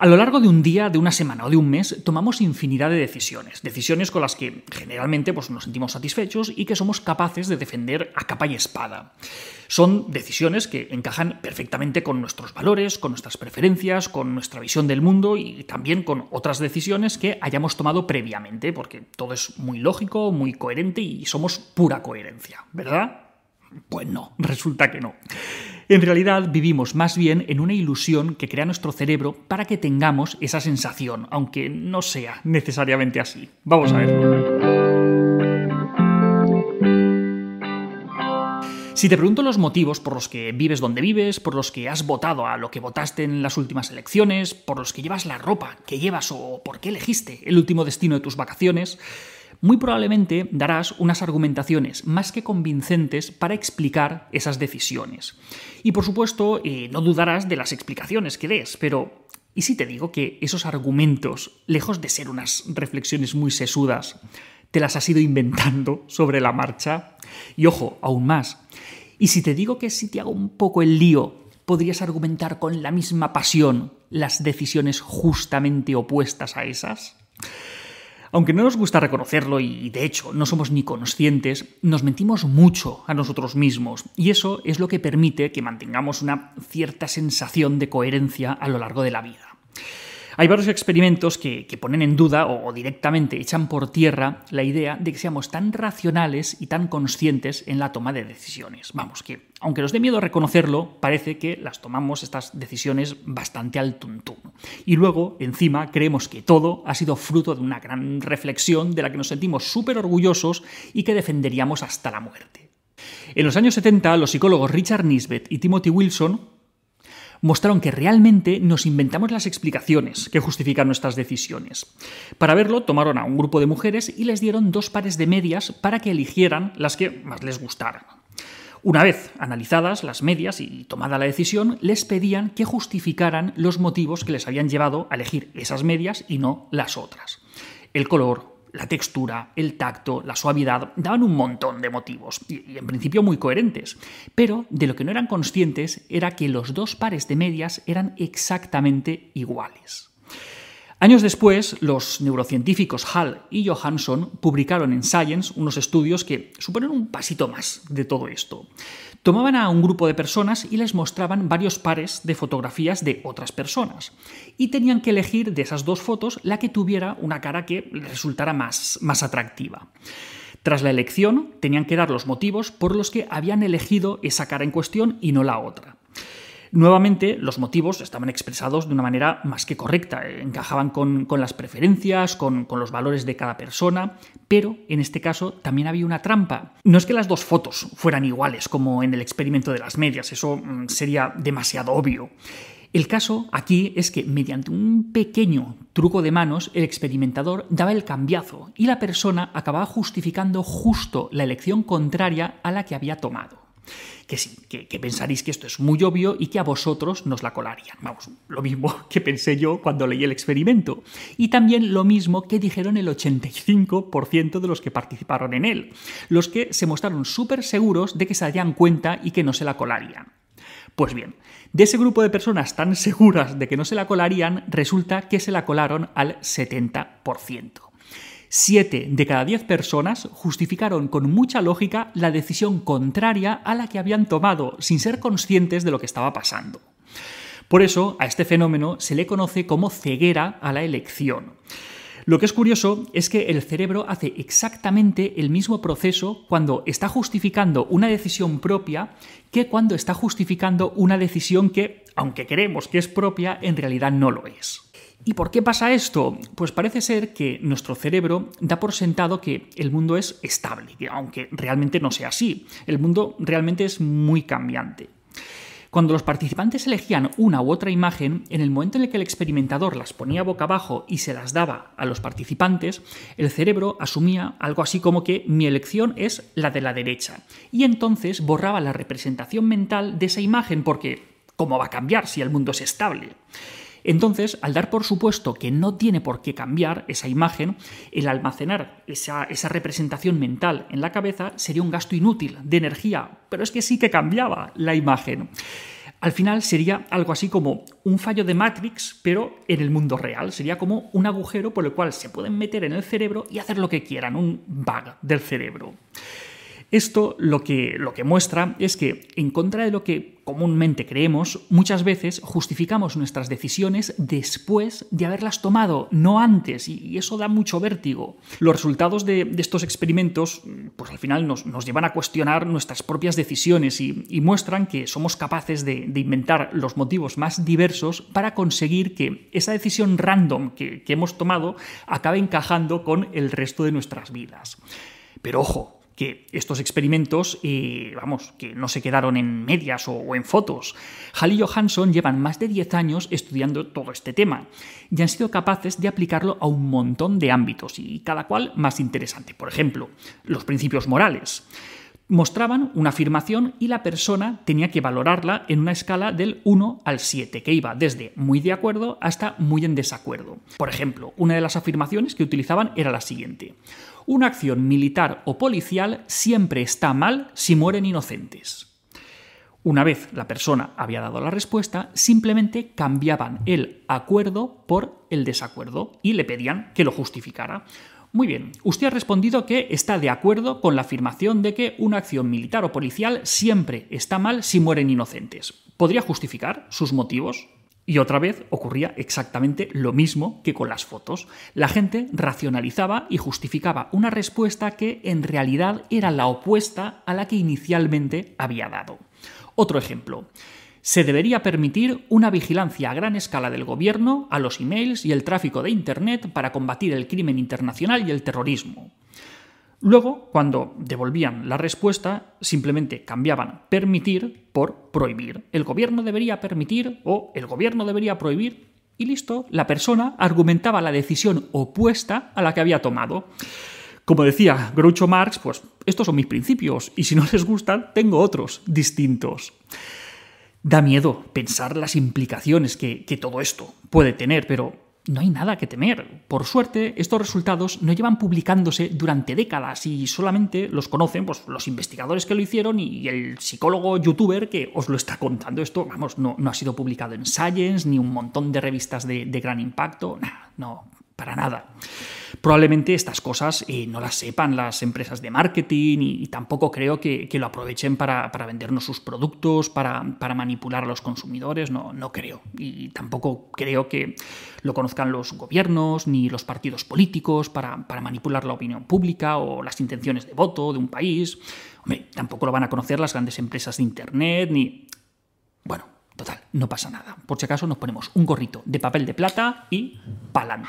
A lo largo de un día, de una semana o de un mes, tomamos infinidad de decisiones, decisiones con las que generalmente pues, nos sentimos satisfechos y que somos capaces de defender a capa y espada. Son decisiones que encajan perfectamente con nuestros valores, con nuestras preferencias, con nuestra visión del mundo y también con otras decisiones que hayamos tomado previamente, porque todo es muy lógico, muy coherente y somos pura coherencia, ¿verdad? Pues no, resulta que no. En realidad vivimos más bien en una ilusión que crea nuestro cerebro para que tengamos esa sensación, aunque no sea necesariamente así. Vamos a verlo. Si te pregunto los motivos por los que vives donde vives, por los que has votado a lo que votaste en las últimas elecciones, por los que llevas la ropa que llevas o por qué elegiste el último destino de tus vacaciones, muy probablemente darás unas argumentaciones más que convincentes para explicar esas decisiones. Y por supuesto, eh, no dudarás de las explicaciones que des, pero ¿y si te digo que esos argumentos, lejos de ser unas reflexiones muy sesudas, te las has ido inventando sobre la marcha? Y ojo, aún más, ¿y si te digo que si te hago un poco el lío, podrías argumentar con la misma pasión las decisiones justamente opuestas a esas? Aunque no nos gusta reconocerlo y de hecho no somos ni conscientes, nos mentimos mucho a nosotros mismos y eso es lo que permite que mantengamos una cierta sensación de coherencia a lo largo de la vida. Hay varios experimentos que, ponen en duda o, directamente echan por tierra la idea de que seamos tan racionales y tan conscientes en la toma de decisiones. Vamos, que aunque nos dé miedo reconocerlo, parece que las tomamos estas decisiones bastante al tuntún. Y luego, encima, creemos que todo ha sido fruto de una gran reflexión de la que nos sentimos súper orgullosos y que defenderíamos hasta la muerte. En los años 70, los psicólogos Richard Nisbet y Timothy Wilson mostraron que realmente nos inventamos las explicaciones que justifican nuestras decisiones. Para verlo, tomaron a un grupo de mujeres y les dieron dos pares de medias para que eligieran las que más les gustaran. Una vez analizadas las medias y tomada la decisión, les pedían que justificaran los motivos que les habían llevado a elegir esas medias y no las otras. El color, la textura, el tacto, la suavidad, daban un montón de motivos, y, en principio muy coherentes. Pero de lo que no eran conscientes era que los dos pares de medias eran exactamente iguales. Años después, los neurocientíficos Hall y Johansson publicaron en Science unos estudios que suponen un pasito más de todo esto. Tomaban a un grupo de personas y les mostraban varios pares de fotografías de otras personas. Y tenían que elegir de esas dos fotos la que tuviera una cara que les resultara más, más atractiva. Tras la elección, tenían que dar los motivos por los que habían elegido esa cara en cuestión y no la otra. Nuevamente, los motivos estaban expresados de una manera más que correcta, encajaban con, las preferencias, con, los valores de cada persona, pero en este caso también había una trampa. No es que las dos fotos fueran iguales, como en el experimento de las medias, eso mm, sería demasiado obvio. El caso aquí es que mediante un pequeño truco de manos el experimentador daba el cambiazo y la persona acababa justificando justo la elección contraria a la que había tomado que sí, que, pensaréis que esto es muy obvio y que a vosotros nos la colarían. Vamos, lo mismo que pensé yo cuando leí el experimento. Y también lo mismo que dijeron el 85% de los que participaron en él, los que se mostraron súper seguros de que se darían cuenta y que no se la colarían. Pues bien, de ese grupo de personas tan seguras de que no se la colarían, resulta que se la colaron al 70%. Siete de cada diez personas justificaron con mucha lógica la decisión contraria a la que habían tomado, sin ser conscientes de lo que estaba pasando. Por eso, a este fenómeno se le conoce como ceguera a la elección. Lo que es curioso es que el cerebro hace exactamente el mismo proceso cuando está justificando una decisión propia que cuando está justificando una decisión que, aunque creemos que es propia, en realidad no lo es. ¿Y por qué pasa esto? Pues parece ser que nuestro cerebro da por sentado que el mundo es estable, aunque realmente no sea así. El mundo realmente es muy cambiante. Cuando los participantes elegían una u otra imagen, en el momento en el que el experimentador las ponía boca abajo y se las daba a los participantes, el cerebro asumía algo así como que mi elección es la de la derecha. Y entonces borraba la representación mental de esa imagen porque, ¿cómo va a cambiar si el mundo es estable? Entonces, al dar por supuesto que no tiene por qué cambiar esa imagen, el almacenar esa, representación mental en la cabeza sería un gasto inútil de energía, pero es que sí que cambiaba la imagen. Al final sería algo así como un fallo de Matrix, pero en el mundo real. Sería como un agujero por el cual se pueden meter en el cerebro y hacer lo que quieran, un bug del cerebro. Esto lo que, lo que muestra es que, en contra de lo que comúnmente creemos, muchas veces justificamos nuestras decisiones después de haberlas tomado, no antes, y eso da mucho vértigo. Los resultados de, estos experimentos, pues al final nos, llevan a cuestionar nuestras propias decisiones y, muestran que somos capaces de, inventar los motivos más diversos para conseguir que esa decisión random que, que hemos tomado acabe encajando con el resto de nuestras vidas. Pero ojo, que estos experimentos, eh, vamos, que no se quedaron en medias o, en fotos. Hall y Johansson llevan más de 10 años estudiando todo este tema y han sido capaces de aplicarlo a un montón de ámbitos y cada cual más interesante. Por ejemplo, los principios morales. Mostraban una afirmación y la persona tenía que valorarla en una escala del 1 al 7, que iba desde muy de acuerdo hasta muy en desacuerdo. Por ejemplo, una de las afirmaciones que utilizaban era la siguiente una acción militar o policial siempre está mal si mueren inocentes. Una vez la persona había dado la respuesta, simplemente cambiaban el acuerdo por el desacuerdo y le pedían que lo justificara. Muy bien, usted ha respondido que está de acuerdo con la afirmación de que una acción militar o policial siempre está mal si mueren inocentes. ¿Podría justificar sus motivos? Y otra vez ocurría exactamente lo mismo que con las fotos. La gente racionalizaba y justificaba una respuesta que en realidad era la opuesta a la que inicialmente había dado. Otro ejemplo. Se debería permitir una vigilancia a gran escala del gobierno a los emails y el tráfico de Internet para combatir el crimen internacional y el terrorismo. Luego, cuando devolvían la respuesta, simplemente cambiaban permitir por prohibir. El gobierno debería permitir o el gobierno debería prohibir y listo, la persona argumentaba la decisión opuesta a la que había tomado. Como decía Groucho Marx, pues estos son mis principios y si no les gustan, tengo otros distintos. Da miedo pensar las implicaciones que, que todo esto puede tener, pero no hay nada que temer. Por suerte, estos resultados no llevan publicándose durante décadas y solamente los conocen pues, los investigadores que lo hicieron y el psicólogo youtuber que os lo está contando. Esto, vamos, no, ha sido publicado en Science ni un montón de revistas de gran impacto. no, para nada. Probablemente estas cosas eh, no las sepan las empresas de marketing y, tampoco creo que, lo aprovechen para, vendernos sus productos, para, manipular a los consumidores, no, no creo. Y tampoco creo que lo conozcan los gobiernos ni los partidos políticos para, manipular la opinión pública o las intenciones de voto de un país. Tampoco lo van a conocer las grandes empresas de Internet ni... Bueno, Total, no pasa nada. Por si acaso nos ponemos un gorrito de papel de plata y pa'lante.